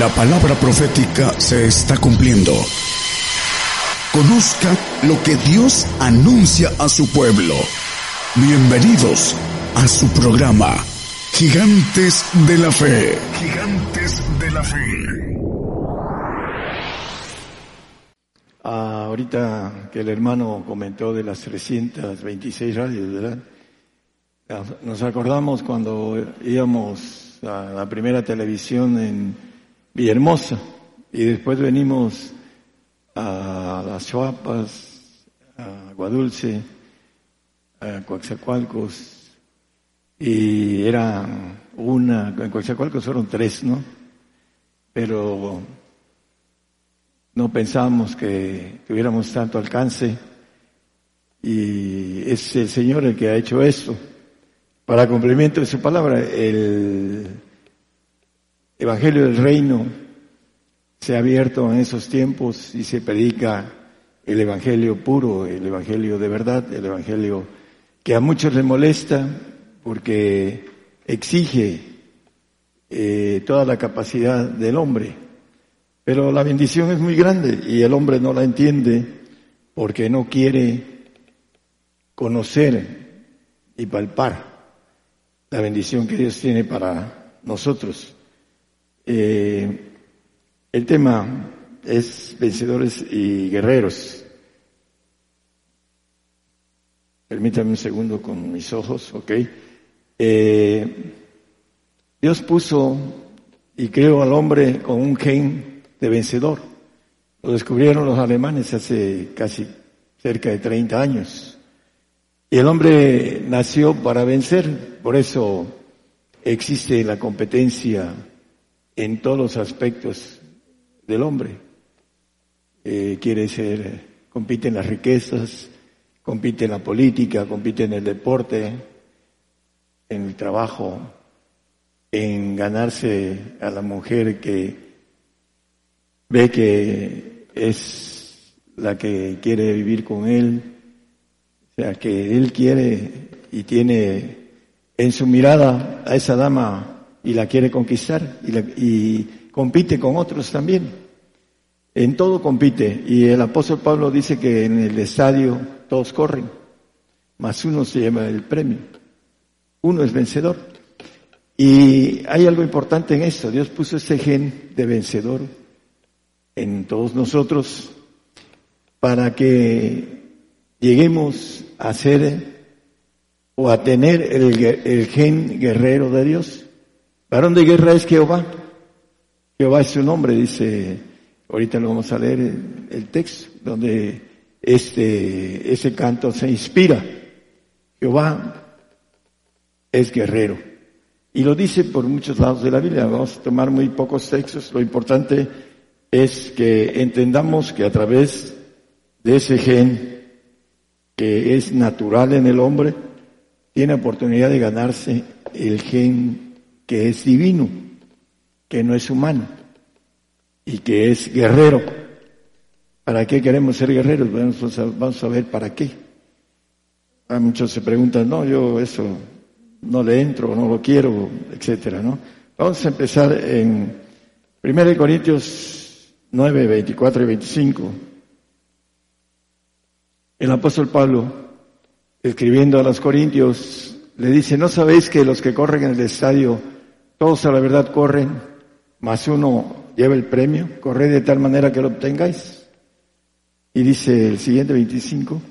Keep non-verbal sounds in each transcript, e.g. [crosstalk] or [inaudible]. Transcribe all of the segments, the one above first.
La palabra profética se está cumpliendo. Conozca lo que Dios anuncia a su pueblo. Bienvenidos a su programa, Gigantes de la Fe. Gigantes de la Fe. Ah, ahorita que el hermano comentó de las 326 radios, ¿verdad? Ah, nos acordamos cuando íbamos a la primera televisión en Villahermosa y después venimos a las Chuapas, a Guadulce, a Coaxacualcos y era una, en Coaxacualcos fueron tres, ¿no? Pero no pensábamos que tuviéramos tanto alcance y es el Señor el que ha hecho esto. Para complemento de su palabra, el Evangelio del Reino se ha abierto en esos tiempos y se predica el Evangelio puro, el Evangelio de verdad, el Evangelio que a muchos les molesta porque exige eh, toda la capacidad del hombre. Pero la bendición es muy grande y el hombre no la entiende porque no quiere conocer y palpar la bendición que Dios tiene para nosotros. Eh, el tema es vencedores y guerreros. Permítame un segundo con mis ojos, ¿ok? Eh, Dios puso y creó al hombre con un gen de vencedor. Lo descubrieron los alemanes hace casi cerca de 30 años. Y el hombre nació para vencer, por eso existe la competencia en todos los aspectos del hombre. Eh, quiere ser, compite en las riquezas, compite en la política, compite en el deporte, en el trabajo, en ganarse a la mujer que ve que es la que quiere vivir con él, o sea, que él quiere y tiene en su mirada a esa dama y la quiere conquistar y, y compite con otros también. En todo compite. Y el apóstol Pablo dice que en el estadio todos corren, más uno se lleva el premio. Uno es vencedor. Y hay algo importante en esto. Dios puso ese gen de vencedor en todos nosotros para que lleguemos a ser o a tener el gen guerrero de Dios. Varón de guerra es Jehová. Jehová es su nombre, dice, ahorita lo vamos a leer el texto, donde este, ese canto se inspira. Jehová es guerrero. Y lo dice por muchos lados de la Biblia. Vamos a tomar muy pocos textos. Lo importante es que entendamos que a través de ese gen que es natural en el hombre, tiene oportunidad de ganarse el gen que es divino, que no es humano y que es guerrero. ¿Para qué queremos ser guerreros? Vamos a, ver para qué. A muchos se preguntan, no, yo eso no le entro, no lo quiero, etcétera, ¿no? Vamos a empezar en 1 Corintios 9, 24 y 25. El apóstol Pablo, escribiendo a los Corintios, le dice, ¿no sabéis que los que corren en el estadio, todos a la verdad corren, más uno lleva el premio? Corred de tal manera que lo obtengáis. Y dice el siguiente 25,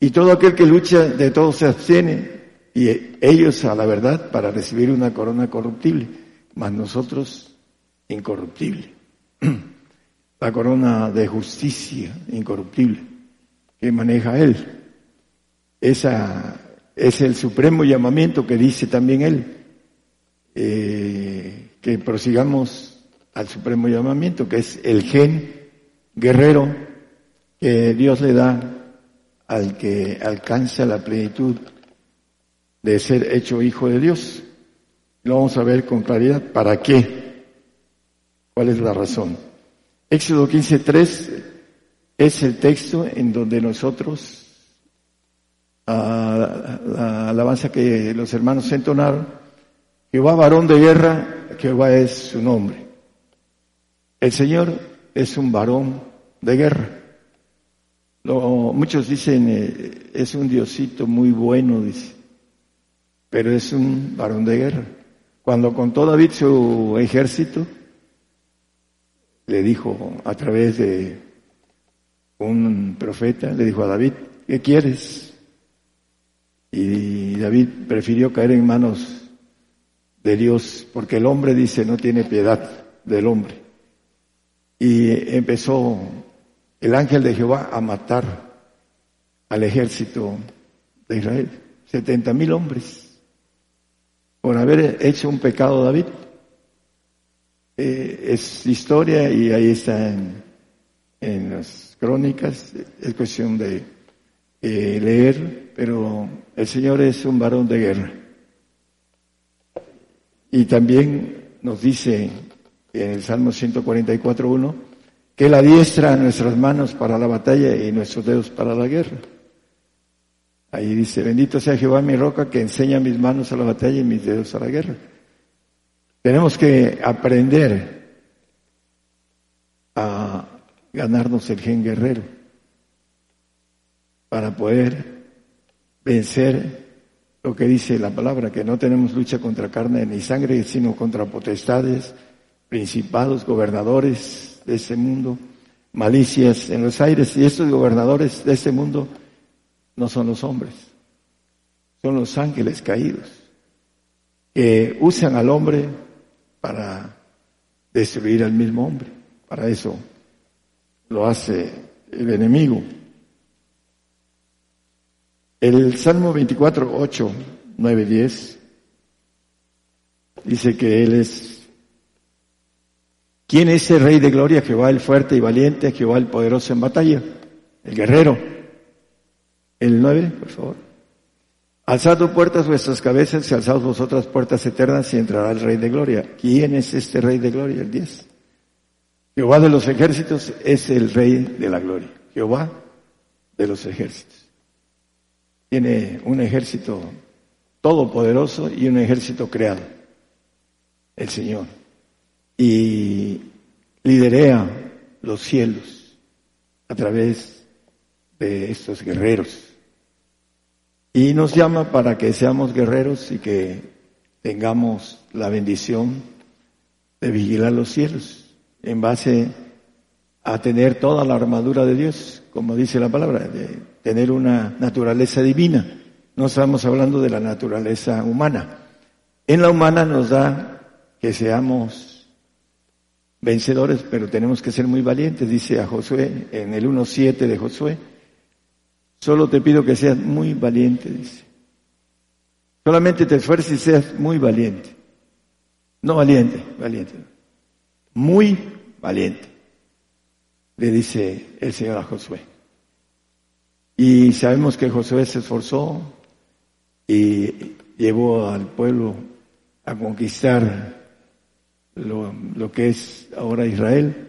y todo aquel que lucha de todo se abstiene, y ellos a la verdad para recibir una corona corruptible, mas nosotros incorruptible. [clears throat] La corona de justicia incorruptible que maneja Él. Esa es el supremo llamamiento que dice también Él, eh, que prosigamos al supremo llamamiento, que es el gen guerrero que Dios le da al que alcanza la plenitud de ser hecho hijo de Dios. Lo vamos a ver con claridad. ¿Para qué? ¿Cuál es la razón? Éxodo 15.3 es el texto en donde nosotros, a la alabanza que los hermanos entonaron, Jehová varón de guerra, Jehová es su nombre. El Señor es un varón de guerra. muchos dicen, eh, es un diosito muy bueno, dice, pero es un varón de guerra. Cuando contó David su ejército, le dijo a través de un profeta, le dijo a David, ¿qué quieres? Y David prefirió caer en manos de Dios, porque el hombre dice no tiene piedad del hombre. Y empezó el ángel de Jehová a matar al ejército de Israel, setenta mil hombres, por haber hecho un pecado David. Eh, es historia y ahí está en, las crónicas, es cuestión de eh, leer, pero el Señor es un varón de guerra. Y también nos dice en el Salmo 144.1 que Él adiestra nuestras manos para la batalla y nuestros dedos para la guerra. Ahí dice, bendito sea Jehová mi roca que enseña mis manos a la batalla y mis dedos a la guerra. Tenemos que aprender a ganarnos el gen guerrero para poder vencer lo que dice la palabra, que no tenemos lucha contra carne ni sangre, sino contra potestades, principados, gobernadores de este mundo, malicias en los aires. Y estos gobernadores de este mundo no son los hombres, son los ángeles caídos, que usan al hombre para destruir al mismo hombre. Para eso lo hace el enemigo. El Salmo 24, 8, 9, 10 dice que Él es ¿Quién es el Rey de Gloria? Jehová el fuerte y valiente, Jehová el poderoso en batalla, el guerrero. El 9, por favor. Alzad puertas vuestras cabezas y alzad vosotras puertas eternas y entrará el Rey de Gloria. ¿Quién es este Rey de Gloria? El 10. Jehová de los ejércitos es el Rey de la Gloria. Jehová de los ejércitos. Tiene un ejército todopoderoso y un ejército creado. El Señor. Y liderea los cielos a través de estos guerreros. Y nos llama para que seamos guerreros y que tengamos la bendición de vigilar los cielos en base a tener toda la armadura de Dios, como dice la palabra, de tener una naturaleza divina. No estamos hablando de la naturaleza humana. En la humana nos da que seamos vencedores, pero tenemos que ser muy valientes, dice a Josué en el 1.7 de Josué Solo te pido que seas muy valiente, dice. Solamente te esfuerces y seas muy valiente. No valiente, valiente. Muy valiente, le dice el Señor a Josué. Y sabemos que Josué se esforzó y llevó al pueblo a conquistar lo, que es ahora Israel.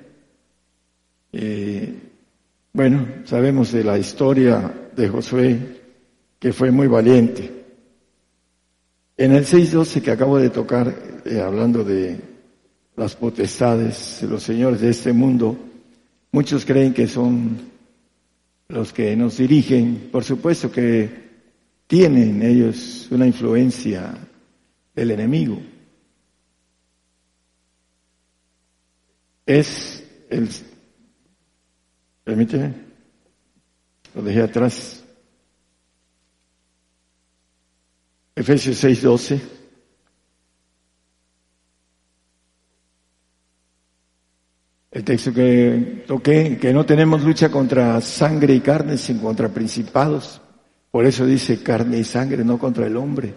Eh, bueno, sabemos de la historia de Josué, que fue muy valiente. En el 6.12 que acabo de tocar, eh, hablando de las potestades, los señores de este mundo, muchos creen que son los que nos dirigen. Por supuesto que tienen ellos una influencia del enemigo. Es el Permíteme. Lo dejé atrás. Efesios 6, 12. El texto que toqué, que no tenemos lucha contra sangre y carne, sino contra principados. Por eso dice carne y sangre, no contra el hombre,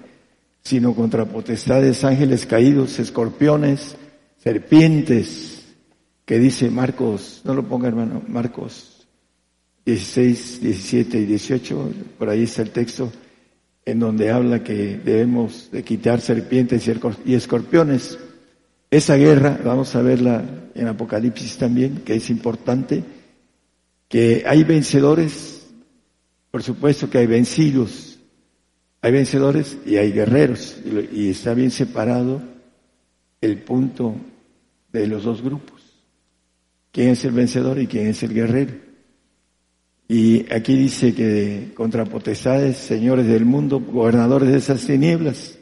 sino contra potestades, ángeles caídos, escorpiones, serpientes, que dice Marcos, no lo ponga hermano, Marcos 16, 17 y 18, por ahí está el texto en donde habla que debemos de quitar serpientes y escorpiones. Esa guerra, vamos a verla en Apocalipsis también, que es importante, que hay vencedores, por supuesto que hay vencidos, hay vencedores y hay guerreros, y está bien separado el punto de los dos grupos. quién es el vencedor y quién es el guerrero. Y aquí dice que contra potestades, señores del mundo, gobernadores de esas tinieblas.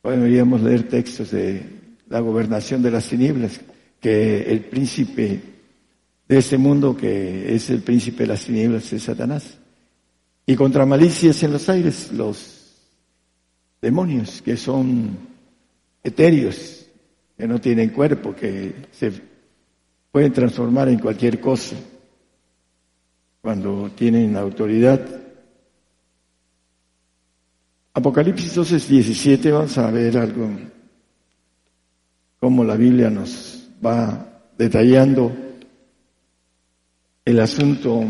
Podríamos leer textos de la gobernación de las tinieblas, que el príncipe de este mundo, que es el príncipe de las tinieblas, es Satanás. Y contra malicias en los aires, los demonios, que son etéreos, que no tienen cuerpo, que se pueden transformar en cualquier cosa cuando tienen autoridad. Apocalipsis 12, 17, vamos a ver algo, cómo la Biblia nos va detallando el asunto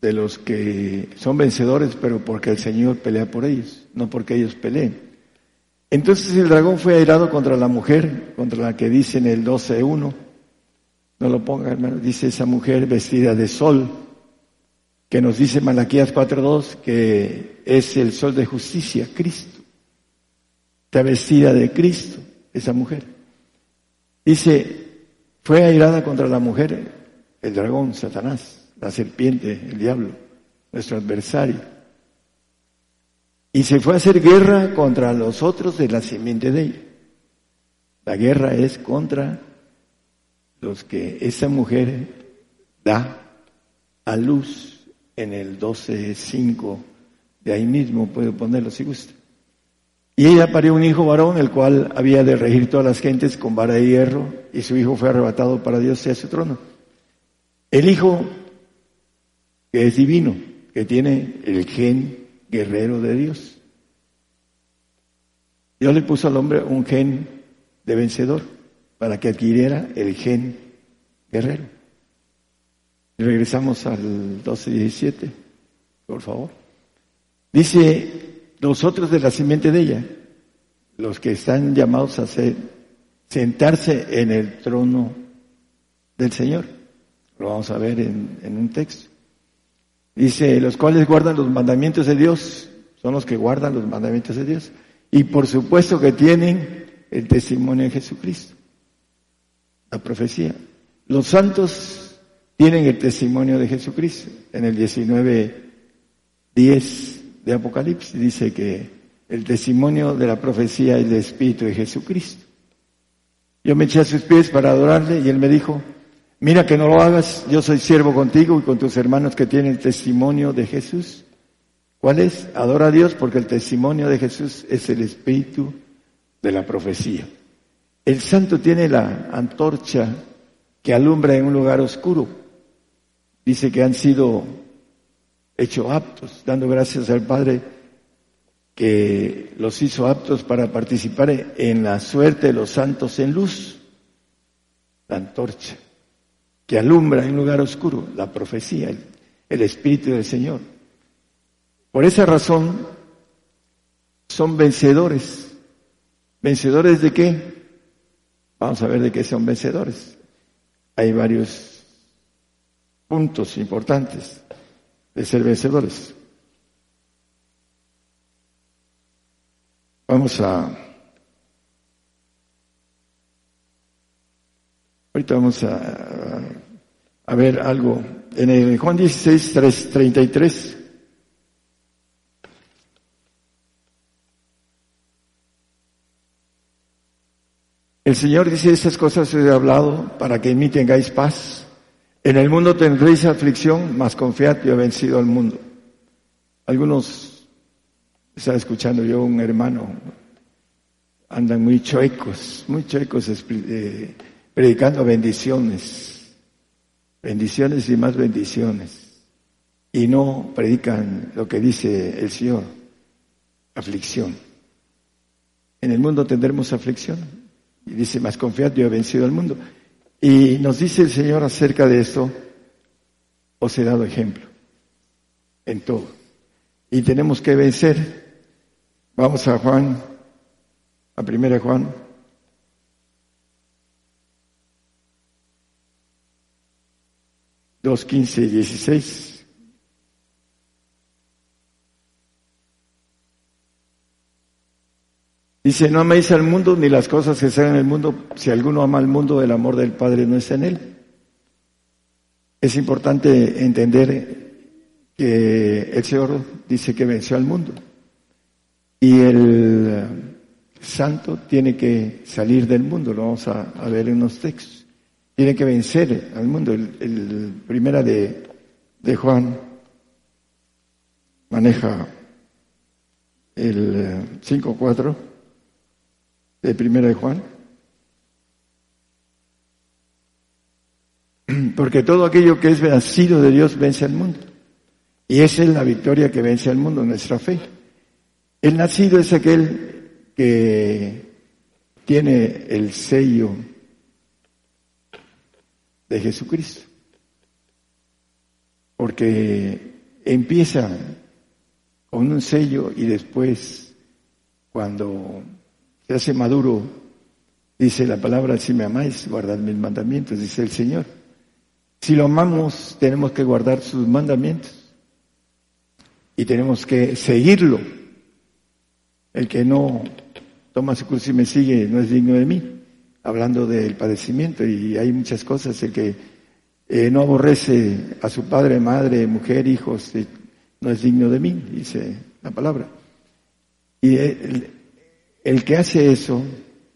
de los que son vencedores, pero porque el Señor pelea por ellos, no porque ellos peleen. Entonces el dragón fue airado contra la mujer, contra la que dice en el 12.1, no lo ponga hermano, dice esa mujer vestida de sol, que nos dice Malaquías 4.2 que es el sol de justicia, Cristo. Está vestida de Cristo, esa mujer. Dice, fue airada contra la mujer, el dragón, Satanás la serpiente, el diablo, nuestro adversario. Y se fue a hacer guerra contra los otros de la simiente de ella. La guerra es contra los que esa mujer da a luz en el 12.5 de ahí mismo, puedo ponerlo si gusta. Y ella parió un hijo varón, el cual había de regir todas las gentes con vara de hierro, y su hijo fue arrebatado para Dios y a su trono. El hijo que es divino, que tiene el gen guerrero de Dios. Dios le puso al hombre un gen de vencedor para que adquiriera el gen guerrero. Regresamos al 12.17, por favor. Dice, nosotros de la simiente de ella, los que están llamados a ser, sentarse en el trono del Señor. Lo vamos a ver en, en un texto. Dice, los cuales guardan los mandamientos de Dios, son los que guardan los mandamientos de Dios. Y por supuesto que tienen el testimonio de Jesucristo, la profecía. Los santos tienen el testimonio de Jesucristo. En el 19, 10 de Apocalipsis dice que el testimonio de la profecía es el Espíritu de Jesucristo. Yo me eché a sus pies para adorarle y él me dijo, Mira que no lo hagas, yo soy siervo contigo y con tus hermanos que tienen testimonio de Jesús. ¿Cuál es? Adora a Dios porque el testimonio de Jesús es el espíritu de la profecía. El santo tiene la antorcha que alumbra en un lugar oscuro. Dice que han sido hechos aptos, dando gracias al Padre que los hizo aptos para participar en la suerte de los santos en luz. La antorcha que alumbra en lugar oscuro, la profecía, el, Espíritu del Señor. Por esa razón son vencedores. ¿Vencedores de qué? Vamos a ver de qué son vencedores. Hay varios puntos importantes de ser vencedores. Vamos a... Ahorita vamos a, a ver algo. En el Juan 16, 3, 33. El Señor dice, estas cosas os he hablado para que en mí tengáis paz. En el mundo tendréis aflicción, mas confiad, yo he vencido al mundo. Algunos, estaba escuchando yo un hermano, andan muy chuecos, muy chuecos eh, predicando bendiciones bendiciones y más bendiciones, y no predican lo que dice el Señor, aflicción. En el mundo tendremos aflicción. Y dice, más confiad, yo he vencido al mundo. Y nos dice el Señor acerca de esto, os he dado ejemplo en todo. Y tenemos que vencer. Vamos a Juan, a primera Juan 2, 15 y 16. Dice, no améis al mundo ni las cosas que sean en el mundo. Si alguno ama al mundo, el amor del Padre no está en él. Es importante entender que el Señor dice que venció al mundo. Y el santo tiene que salir del mundo, lo vamos a, ver en unos textos. Tiene que vencer al mundo. El, primera de, de Juan maneja el 5.4 de primera de Juan. [clears throat] Porque todo aquello que es nacido de Dios vence al mundo. Y esa es la victoria que vence al mundo, nuestra fe. El nacido es aquel que tiene el sello de Jesucristo. Porque empieza con un sello y después, cuando se hace maduro, dice la palabra, si me amáis, guardad mis mandamientos, dice el Señor. Si lo amamos, tenemos que guardar sus mandamientos y tenemos que seguirlo. El que no toma su cruz y me sigue no es digno de mí, hablando del padecimiento y hay muchas cosas, el que eh, no aborrece a su padre, madre, mujer, hijos, eh, no es digno de mí, dice la palabra. Y el, el que hace eso,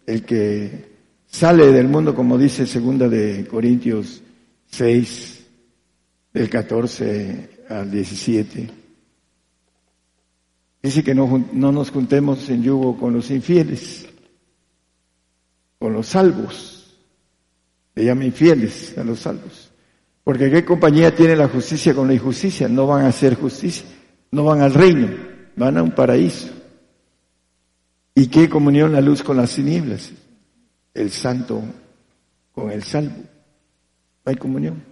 el que sale del mundo, como dice segunda de Corintios 6, del 14 al 17, dice que no, no nos juntemos en yugo con los infieles, con los salvos, se llama infieles a los salvos. Porque ¿qué compañía tiene la justicia con la injusticia? No van a hacer justicia, no van al reino, van a un paraíso. ¿Y qué comunión la luz con las tinieblas? El santo con el salvo. No hay comunión.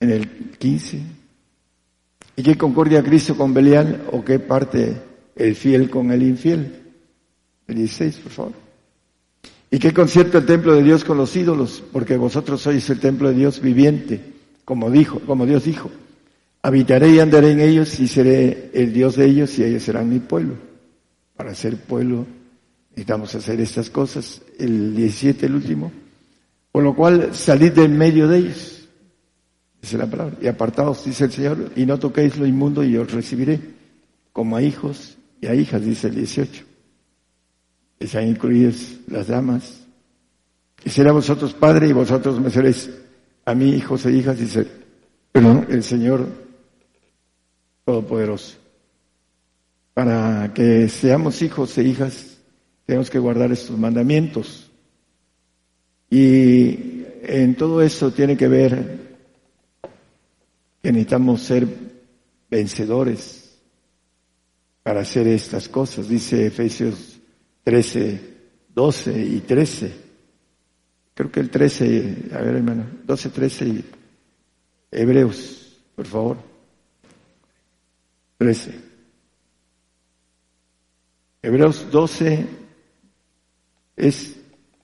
En el 15. ¿Y qué concordia Cristo con Belial o qué parte el fiel con el infiel? El 16, por favor. ¿Y qué concierto el templo de Dios con los ídolos? Porque vosotros sois el templo de Dios viviente, como dijo, como Dios dijo. Habitaré y andaré en ellos y seré el Dios de ellos y ellos serán mi pueblo. Para ser pueblo necesitamos hacer estas cosas. El 17, el último. Por lo cual salid del medio de ellos. Dice la palabra. Y apartados, dice el Señor, y no toquéis lo inmundo y os recibiré. Como a hijos y a hijas, dice el 18. Están incluidas las damas. Y será vosotros padre y vosotros me seréis a mí hijos e hijas, dice el Señor Todopoderoso. Para que seamos hijos e hijas, tenemos que guardar estos mandamientos. Y en todo eso tiene que ver que necesitamos ser vencedores para hacer estas cosas. Dice Efesios 13, 12 y 13. Creo que el 13, a ver hermano, 12, 13 y Hebreos, por favor. 13. Hebreos 12 es,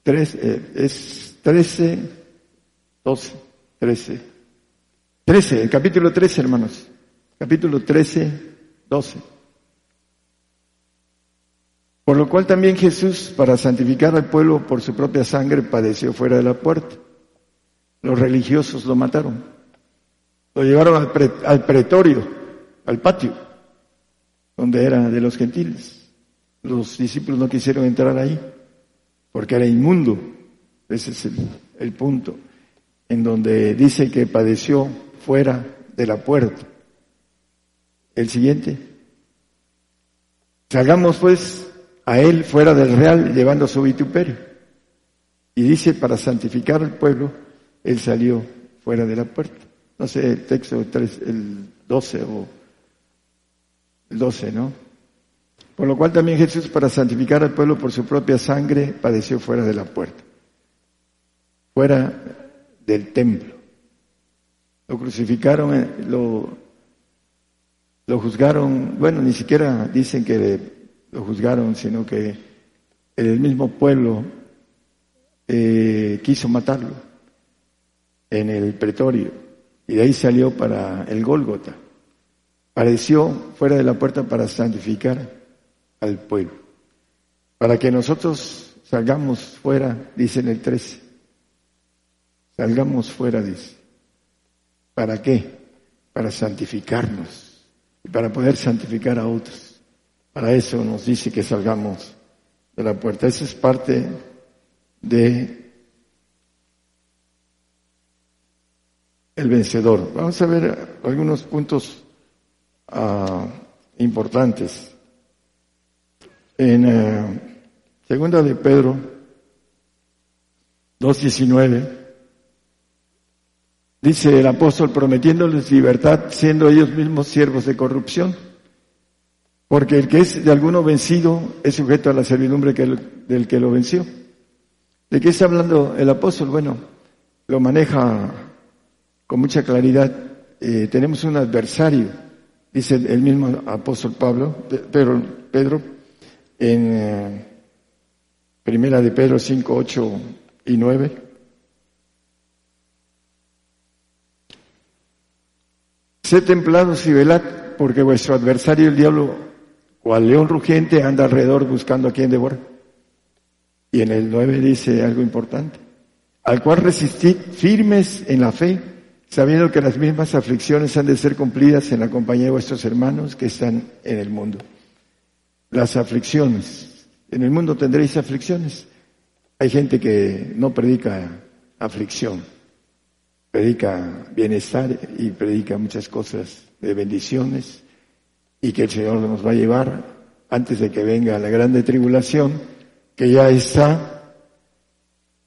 3, eh, es 13, 12, 13. 13, el capítulo 13, hermanos. Capítulo 13, 12. Por lo cual también Jesús, para santificar al pueblo por su propia sangre, padeció fuera de la puerta. Los religiosos lo mataron. Lo llevaron al, al pretorio, al patio, donde era de los gentiles. Los discípulos no quisieron entrar ahí porque era inmundo. Ese es el, punto en donde dice que padeció fuera de la puerta. El siguiente. Salgamos pues a él fuera del real llevando su vituperio. Y dice, para santificar al pueblo, él salió fuera de la puerta. No sé, el texto el 12 o el 12, ¿no? Por lo cual también Jesús, para santificar al pueblo por su propia sangre, padeció fuera de la puerta, fuera del templo. Lo crucificaron, eh, lo, lo juzgaron, bueno, ni siquiera dicen que lo juzgaron, sino que el mismo pueblo eh, quiso matarlo en el pretorio y de ahí salió para el Gólgota. Padeció fuera de la puerta para santificar al pueblo. para que nosotros salgamos fuera, dice en el 13. Salgamos fuera, dice. ¿Para qué? Para santificarnos y para poder santificar a otros. Para eso nos dice que salgamos de la puerta. Esa es parte de el vencedor. Vamos a ver algunos puntos uh, importantes. En uh, segunda de Pedro 2.19 dice el apóstol prometiéndoles libertad siendo ellos mismos siervos de corrupción. Porque el que es de alguno vencido es sujeto a la servidumbre del que lo venció. ¿De qué está hablando el apóstol? Bueno, lo maneja con mucha claridad. Eh, tenemos un adversario, dice el mismo apóstol Pablo, Pedro en eh, primera de Pedro 5, 8 y 9. Sé templados y velad, porque vuestro adversario el diablo cual león rugiente anda alrededor buscando a quien devorar. Y en el 9 dice algo importante. Al cual resistid firmes en la fe, sabiendo que las mismas aflicciones han de ser cumplidas en la compañía de vuestros hermanos que están en el mundo. Las aflicciones. En el mundo tendréis aflicciones. Hay gente que no predica aflicción, predica bienestar y predica muchas cosas de bendiciones y que el Señor nos va a llevar antes de que venga la grande tribulación, que ya está,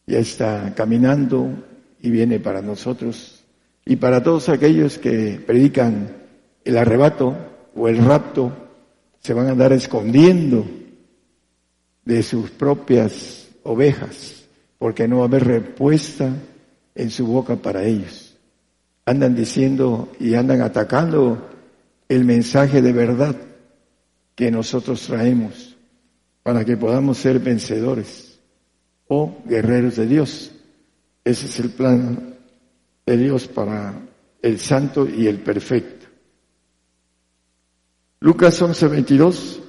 ya está caminando y viene para nosotros y para todos aquellos que predican el arrebato o el rapto, se van a andar escondiendo de sus propias ovejas, porque no va a haber respuesta en su boca para ellos. Andan diciendo y andan atacando el mensaje de verdad que nosotros traemos para que podamos ser vencedores o guerreros de Dios. Ese es el plan de Dios para el santo y el perfecto. Lucas 11:22.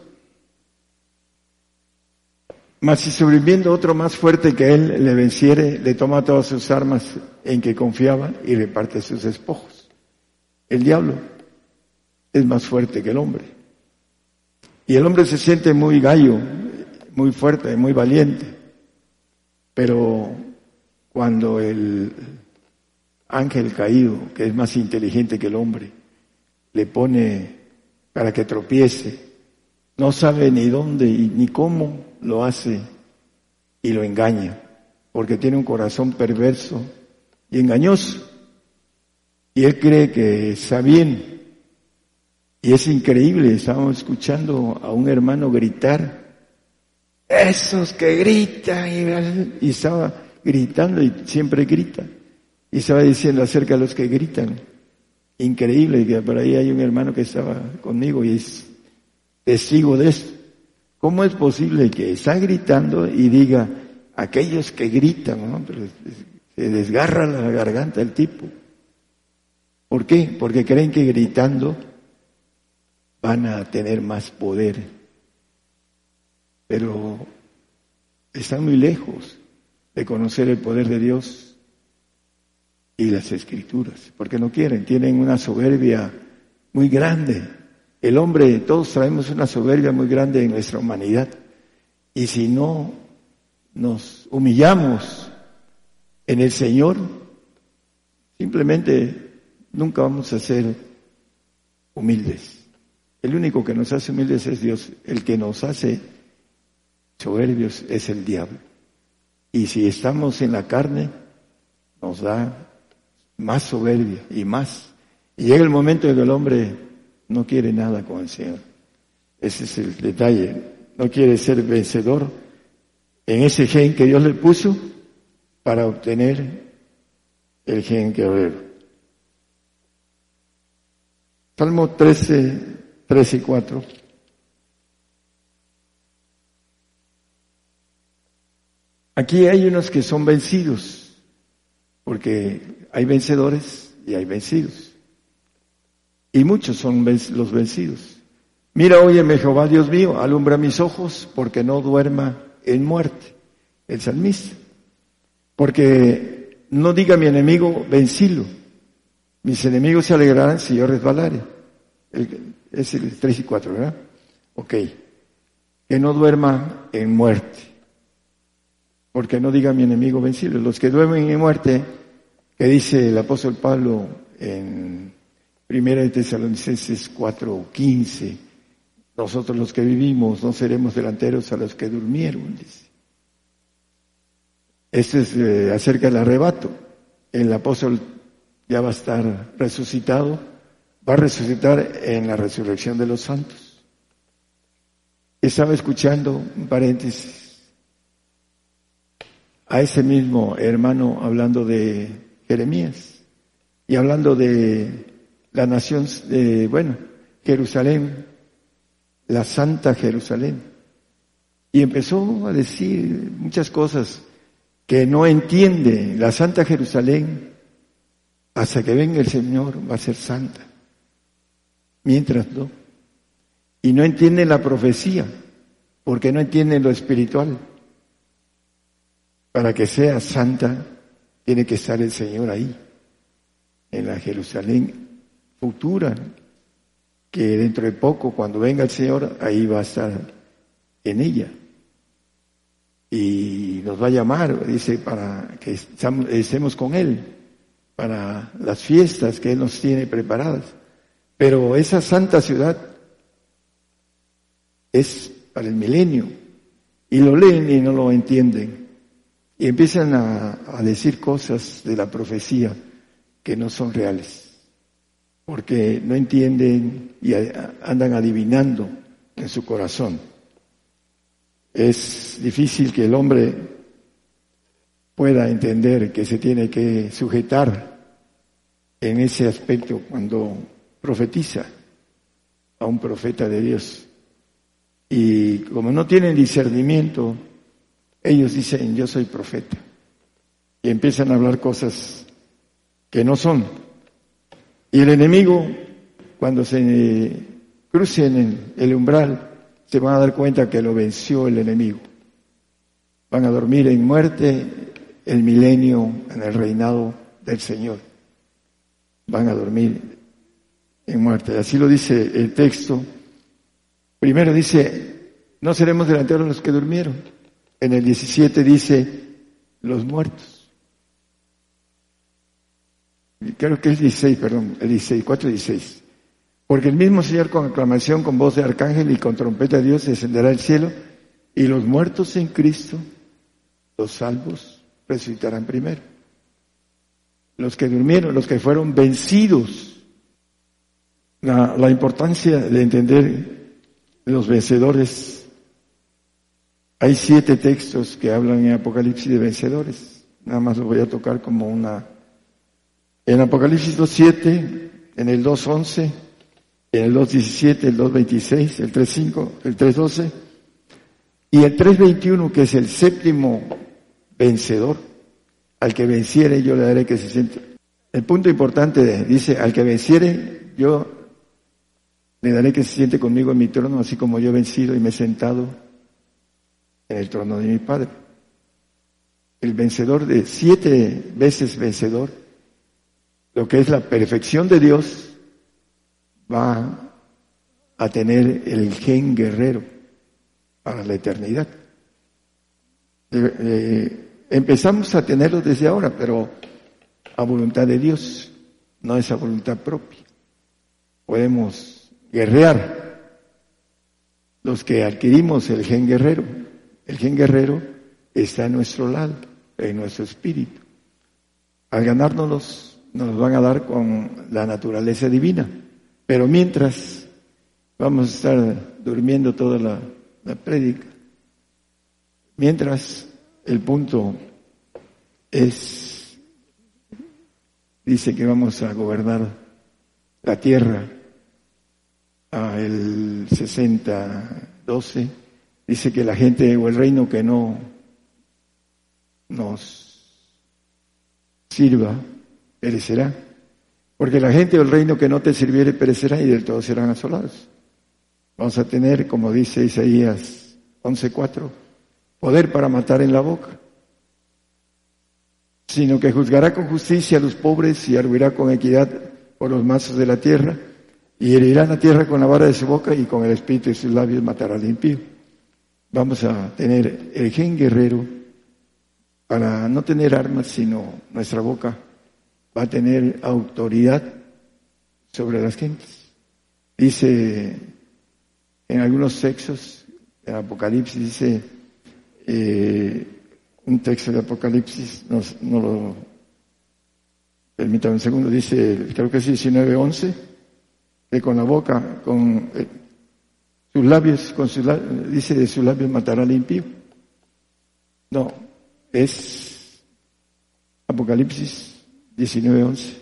Mas si sobreviviendo otro más fuerte que él le venciere, le toma todas sus armas en que confiaba y reparte sus despojos. El diablo es más fuerte que el hombre. Y el hombre se siente muy gallo, muy fuerte, muy valiente. Pero cuando el ángel caído, que es más inteligente que el hombre, le pone para que tropiece, no sabe ni dónde ni cómo lo hace y lo engaña, porque tiene un corazón perverso y engañoso. Y él cree que está bien y es increíble, estábamos escuchando a un hermano gritar, esos que gritan, y, estaba gritando y siempre grita, y estaba diciendo acerca de los que gritan. Increíble, que por ahí hay un hermano que estaba conmigo y es testigo de esto. ¿Cómo es posible que está gritando y diga, aquellos que gritan, se desgarra la garganta el tipo? ¿Por qué? Porque creen que gritando van a tener más poder. Pero están muy lejos de conocer el poder de Dios y las escrituras, porque no quieren, tienen una soberbia muy grande. El hombre, todos traemos una soberbia muy grande en nuestra humanidad. Y si no nos humillamos en el Señor, simplemente nunca vamos a ser humildes. El único que nos hace humildes es Dios. El que nos hace soberbios es el diablo. Y si estamos en la carne, nos da más soberbia y más. Y llega el momento en que el hombre no quiere nada con el Señor. Ese es el detalle. No quiere ser vencedor en ese gen que Dios le puso para obtener el gen que Salmo 13, 3 y 4. Aquí hay unos que son vencidos, porque hay vencedores y hay vencidos. Y muchos son los vencidos. Mira, óyeme Jehová, Dios mío, alumbra mis ojos porque no duerma en muerte. El salmista. Porque no diga mi enemigo, vencilo. Mis enemigos se alegrarán si yo resbalare. es el 3 y 4, ¿verdad? Ok. Que no duerma en muerte. Porque no diga mi enemigo, vencilo. Los que duermen en muerte, que dice el apóstol Pablo en Primera de Tesalonicenses 4, 15, nosotros los que vivimos no seremos delanteros a los que durmieron, dice. Este es eh, acerca del arrebato. El apóstol ya va a estar resucitado, va a resucitar en la resurrección de los santos. Estaba escuchando, un paréntesis, a ese mismo hermano hablando de Jeremías y hablando de la nación de, bueno, Jerusalén, la Santa Jerusalén. Y empezó a decir muchas cosas que no entiende la Santa Jerusalén hasta que venga el Señor va a ser santa. Mientras no. Y no entiende la profecía, porque no entiende lo espiritual. Para que sea santa, tiene que estar el Señor ahí, en la Jerusalén futura, que dentro de poco, cuando venga el Señor, ahí va a estar en ella. Y nos va a llamar, dice, para que estemos con Él, para las fiestas que Él nos tiene preparadas. Pero esa santa ciudad es para el milenio. Y lo leen y no lo entienden. Y empiezan a, decir cosas de la profecía que no son reales porque no entienden y andan adivinando en su corazón. Es difícil que el hombre pueda entender que se tiene que sujetar en ese aspecto cuando profetiza a un profeta de Dios. Y como no tienen discernimiento, ellos dicen, yo soy profeta. Y empiezan a hablar cosas que no son. Y el enemigo, cuando se crucen en el umbral, se van a dar cuenta que lo venció el enemigo. Van a dormir en muerte el milenio en el reinado del Señor. Van a dormir en muerte. Así lo dice el texto. Primero dice, no seremos delanteros los que durmieron. En el 17 dice, los muertos creo que es 16, perdón, el 16, 4 16. Porque el mismo Señor con aclamación, con voz de arcángel y con trompeta de Dios descenderá al cielo y los muertos en Cristo, los salvos, resucitarán primero. Los que durmieron, los que fueron vencidos. La importancia de entender los vencedores. Hay siete textos que hablan en Apocalipsis de vencedores. Nada más lo voy a tocar como una en Apocalipsis 2.7, en el 2.11, en el 2.17, el 2.26, el 3.5, el 3.12 y el 3.21 que es el séptimo vencedor. Al que venciere yo le daré que se siente. El punto importante dice, al que venciere yo le daré que se siente conmigo en mi trono, así como yo he vencido y me he sentado en el trono de mi Padre. El vencedor de siete veces vencedor lo que es la perfección de Dios, va a tener el gen guerrero para la eternidad. Eh, eh, empezamos a tenerlo desde ahora, pero a voluntad de Dios, no es a voluntad propia. Podemos guerrear los que adquirimos el gen guerrero. El gen guerrero está en nuestro lado, en nuestro espíritu. Al ganárnoslos nos van a dar con la naturaleza divina. Pero mientras vamos a estar durmiendo toda la, la prédica, mientras el punto es, dice que vamos a gobernar la tierra a el 60-12, dice que la gente o el reino que no nos sirva perecerá. Porque la gente del reino que no te sirviere perecerá y del todo serán asolados. Vamos a tener, como dice Isaías 11:4, poder para matar en la boca, sino que juzgará con justicia a los pobres y arguirá con equidad por los mazos de la tierra, y herirá la tierra con la vara de su boca y con el espíritu de sus labios matará al impío. Vamos a tener el gen guerrero para no tener armas, sino nuestra boca va a tener autoridad sobre las gentes. Dice en algunos textos, en Apocalipsis dice, eh, un texto de Apocalipsis, no, lo, permítame un segundo, dice, creo que es 19.11, que con la boca, con eh, sus labios, con sus dice de sus labios matará al impío. No, es Apocalipsis 19.11.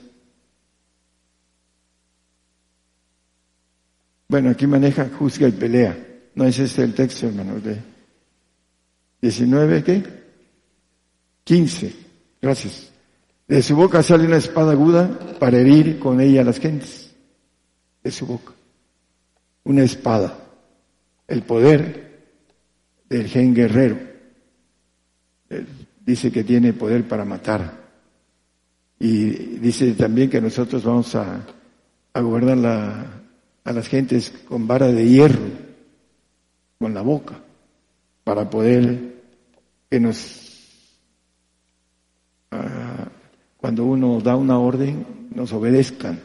Bueno, aquí maneja, juzga y pelea. No es este el texto, hermano. De 19, ¿qué? 15. Gracias. De su boca sale una espada aguda para herir con ella a las gentes. De su boca. Una espada. El poder del gen guerrero. Dice que tiene poder para matar. Y dice también que nosotros vamos a, a gobernar la, a las gentes con vara de hierro, con la boca, para poder que nos, ah, cuando uno da una orden, nos obedezcan.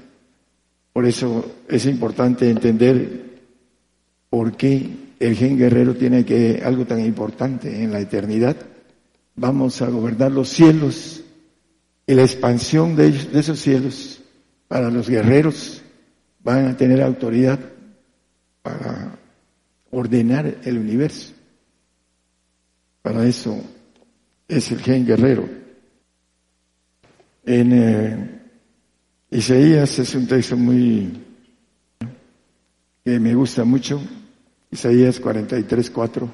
Por eso es importante entender por qué el gen guerrero tiene que algo tan importante en la eternidad. Vamos a gobernar los cielos y la expansión de, de esos cielos para los guerreros van a tener autoridad para ordenar el universo. Para eso es el gen guerrero. En eh, Isaías es un texto muy que me gusta mucho, Isaías 43, 4.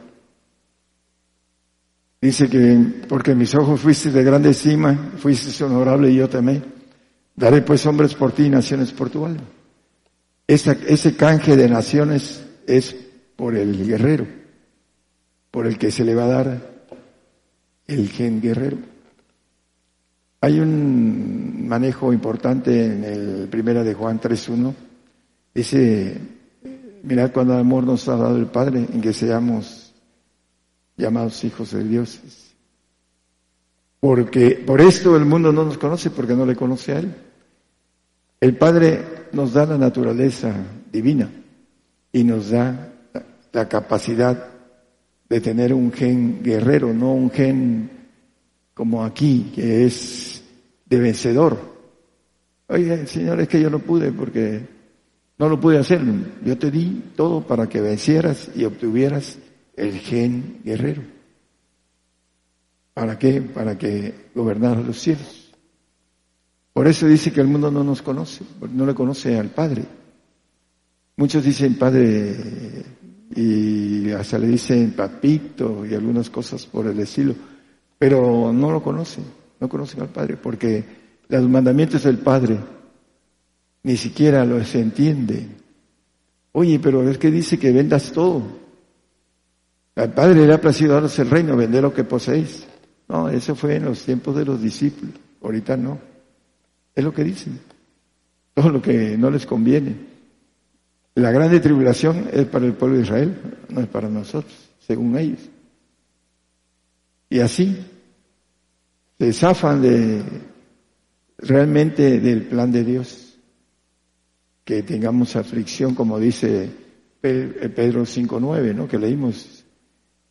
Dice que porque mis ojos fuiste de grande estima, fuiste honorable y yo también. Daré pues hombres por ti y naciones por tu alma ese canje de naciones es por el guerrero, por el que se le va a dar el gen guerrero. Hay un manejo importante en el primera de Juan 3.1. Dice, mirad cuando amor nos ha dado el Padre en que seamos llamados hijos de Dios. Porque por esto el mundo no nos conoce, porque no le conoce a Él. El Padre nos da la naturaleza divina y nos da la capacidad de tener un gen guerrero, no un gen como aquí, que es de vencedor. Oye, Señor, es que yo no pude porque no lo pude hacer. Yo te di todo para que vencieras y obtuvieras el gen guerrero. ¿Para qué? Para que gobernaras los cielos. Por eso dice que el mundo no nos conoce, no le conoce al Padre. Muchos dicen Padre y hasta le dicen papito y algunas cosas por el estilo, pero no lo conocen, no conocen al Padre, porque los mandamientos del Padre ni siquiera los entienden. Oye, pero es que dice que vendas todo. Al Padre le ha placido daros el reino, vender lo que poseéis. No, eso fue en los tiempos de los discípulos, ahorita no. Es lo que dicen. Todo lo que no les conviene. La grande tribulación es para el pueblo de Israel, no es para nosotros, según ellos. Y así se zafan de realmente del plan de Dios. Que tengamos aflicción, como dice Pedro 5.9, ¿no? que leímos,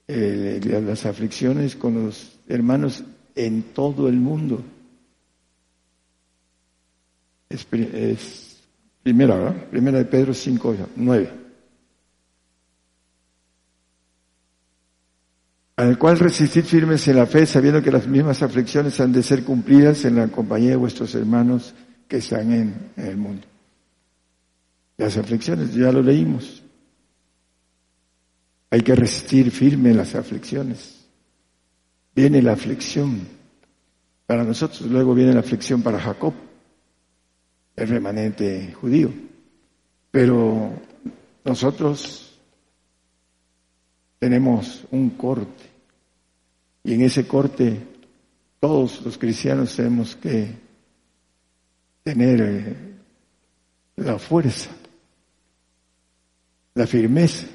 eh, las aflicciones con los hermanos en todo el mundo. Es, primera, ¿verdad? Primera de Pedro 5, 9. Al cual resistid firmes en la fe, sabiendo que las mismas aflicciones han de ser cumplidas en la compañía de vuestros hermanos que están en el mundo. Las aflicciones, ya lo leímos. Hay que resistir firme las aflicciones. Viene la aflicción para nosotros, luego viene la aflicción para Jacob el remanente judío. Pero nosotros tenemos un corte. Y en ese corte todos los cristianos tenemos que tener eh, la fuerza, la firmeza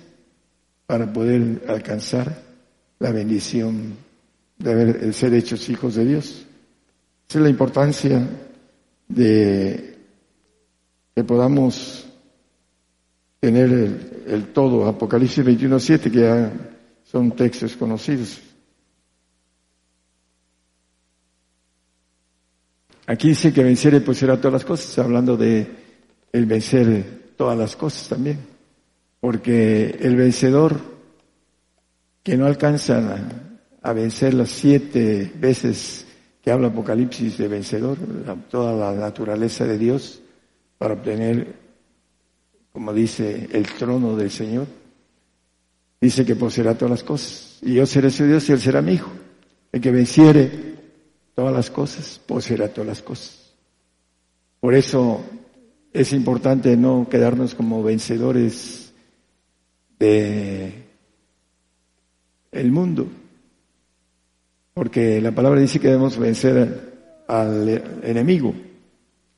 para poder alcanzar la bendición de ser hechos hijos de Dios. Esa es la importancia de que podamos tener el, todo, Apocalipsis 21.7, que ya son textos conocidos. Aquí dice que vencer pues será todas las cosas, hablando de el vencer todas las cosas también, porque el vencedor que no alcanza a, vencer las siete veces que habla Apocalipsis de vencedor, toda la naturaleza de Dios, para obtener como dice el trono del Señor. Dice que poseerá todas las cosas. Y yo seré su Dios y él será mi hijo. El que venciere todas las cosas, poseerá todas las cosas. Por eso es importante no quedarnos como vencedores de el mundo. Porque la palabra dice que debemos vencer al enemigo.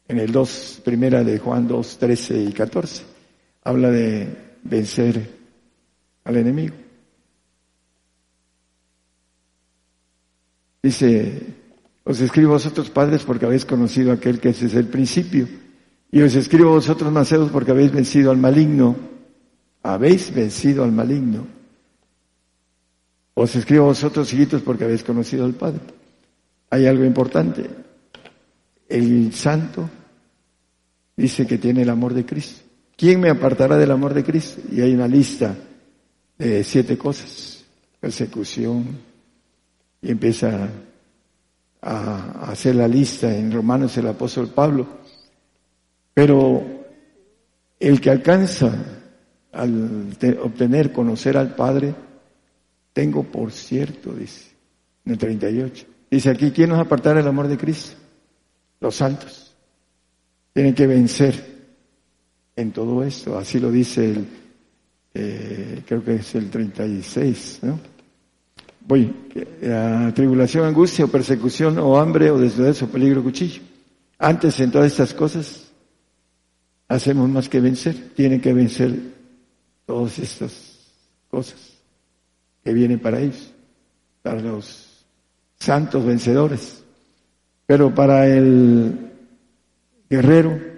En el 2, primera de Juan 2, 13 y 14 habla de vencer al enemigo. Dice, os escribo vosotros padres porque habéis conocido a aquel que es el principio. Y os escribo a vosotros macedos porque habéis vencido al maligno. Habéis vencido al maligno. Os escribo a vosotros hijitos porque habéis conocido al Padre. Hay algo importante. El santo dice que tiene el amor de Cristo. ¿Quién me apartará del amor de Cristo? Y hay una lista de siete cosas. Persecución. Y empieza a hacer la lista en Romanos el apóstol Pablo. Pero el que alcanza al obtener, conocer al Padre, tengo por cierto, dice, en el 38. Dice aquí, ¿quién nos apartará del amor de Cristo? Los santos. Tienen que vencer en todo esto. Así lo dice el, eh, creo que es el 36, ¿no? Voy, a tribulación, angustia o persecución o hambre o desnudez o peligro cuchillo. Antes en todas estas cosas hacemos más que vencer. Tienen que vencer todas estas cosas que vienen para ellos, para los santos vencedores. Pero para el guerrero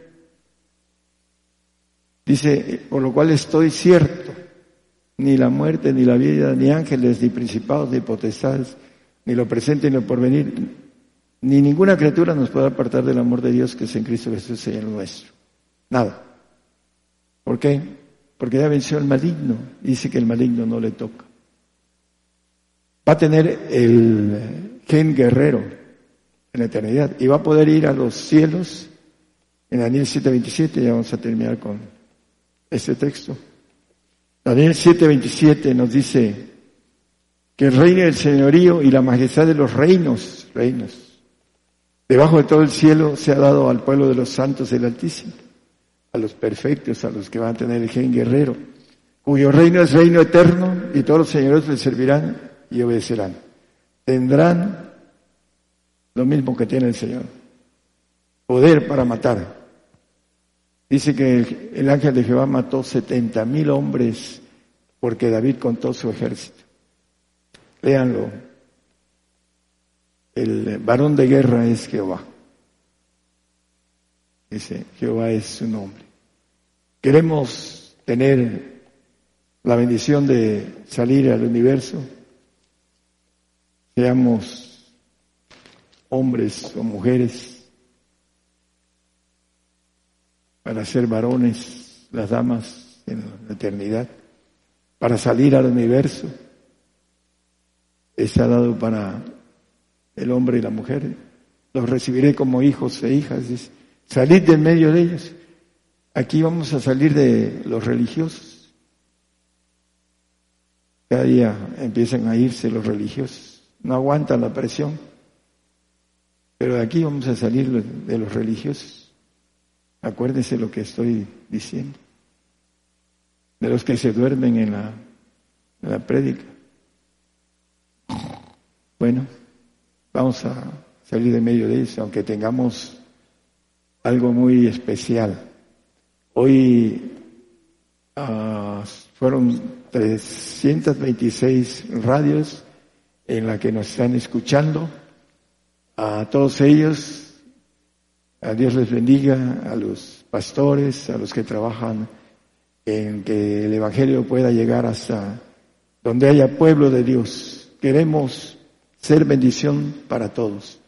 Dice, por lo cual estoy cierto, ni la muerte, ni la vida, ni ángeles, ni principados, ni potestades, ni lo presente, ni lo porvenir, ni ninguna criatura nos puede apartar del amor de Dios que es en Cristo Jesús, Señor nuestro. Nada. ¿Por qué? Porque ya venció el maligno. Dice que el maligno no le toca. Va a tener el gen guerrero en la eternidad y va a poder ir a los cielos. En Daniel 7:27 ya vamos a terminar con este texto. Daniel 7:27 nos dice que el reino del señorío y la majestad de los reinos, reinos, debajo de todo el cielo se ha dado al pueblo de los santos del Altísimo, a los perfectos, a los que van a tener el gen guerrero, cuyo reino es reino eterno y todos los señores le servirán y obedecerán. Tendrán lo mismo que tiene el Señor, poder para matar, Dice que el, ángel de Jehová mató setenta mil hombres porque David contó su ejército. Léanlo. El varón de guerra es Jehová. Dice, Jehová es su nombre. Queremos tener la bendición de salir al universo. Seamos hombres o mujeres para ser varones, las damas en la eternidad, para salir al universo. Está dado para el hombre y la mujer. Los recibiré como hijos e hijas. Salid del medio de ellos. Aquí vamos a salir de los religiosos. Cada día empiezan a irse los religiosos. No aguantan la presión. Pero de aquí vamos a salir de los religiosos. Acuérdese lo que estoy diciendo. De los que se duermen en la la prédica. Bueno, vamos a salir de medio de eso, aunque tengamos algo muy especial. Hoy uh, fueron 326 radios en la que nos están escuchando. A todos ellos, a Dios les bendiga, a los pastores, a los que trabajan en que el Evangelio pueda llegar hasta donde haya pueblo de Dios. Queremos ser bendición para todos.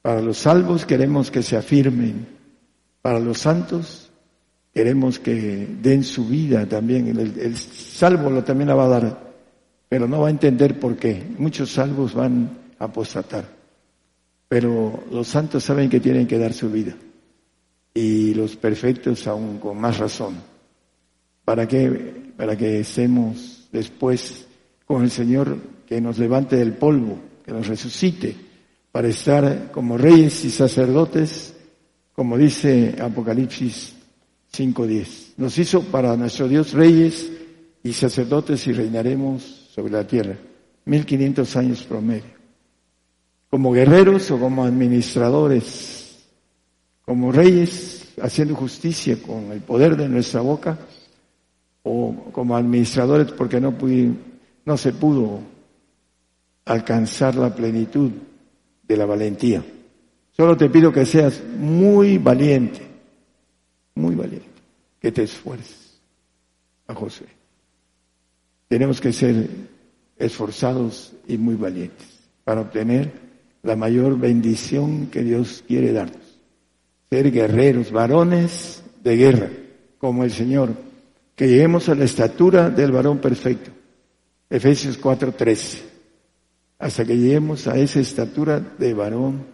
Para los salvos queremos que se afirmen. Para los santos queremos que den su vida también. El, salvo lo también la va a dar, pero no va a entender por qué. Muchos salvos van a apostatar. Pero los santos saben que tienen que dar su vida. Y los perfectos aún con más razón. ¿Para qué? Para que estemos después con el Señor que nos levante del polvo que nos resucite para estar como reyes y sacerdotes, como dice Apocalipsis 5.10. Nos hizo para nuestro Dios reyes y sacerdotes y reinaremos sobre la tierra. 1500 años promedio. Como guerreros o como administradores, como reyes haciendo justicia con el poder de nuestra boca, o como administradores porque no, no se pudo alcanzar la plenitud de la valentía. Solo te pido que seas muy valiente, muy valiente, que te esfuerces a José. Tenemos que ser esforzados y muy valientes para obtener la mayor bendición que Dios quiere darnos. Ser guerreros, varones de guerra, como el Señor, que lleguemos a la estatura del varón perfecto. Efesios 4:13 hasta que lleguemos a esa estatura de varón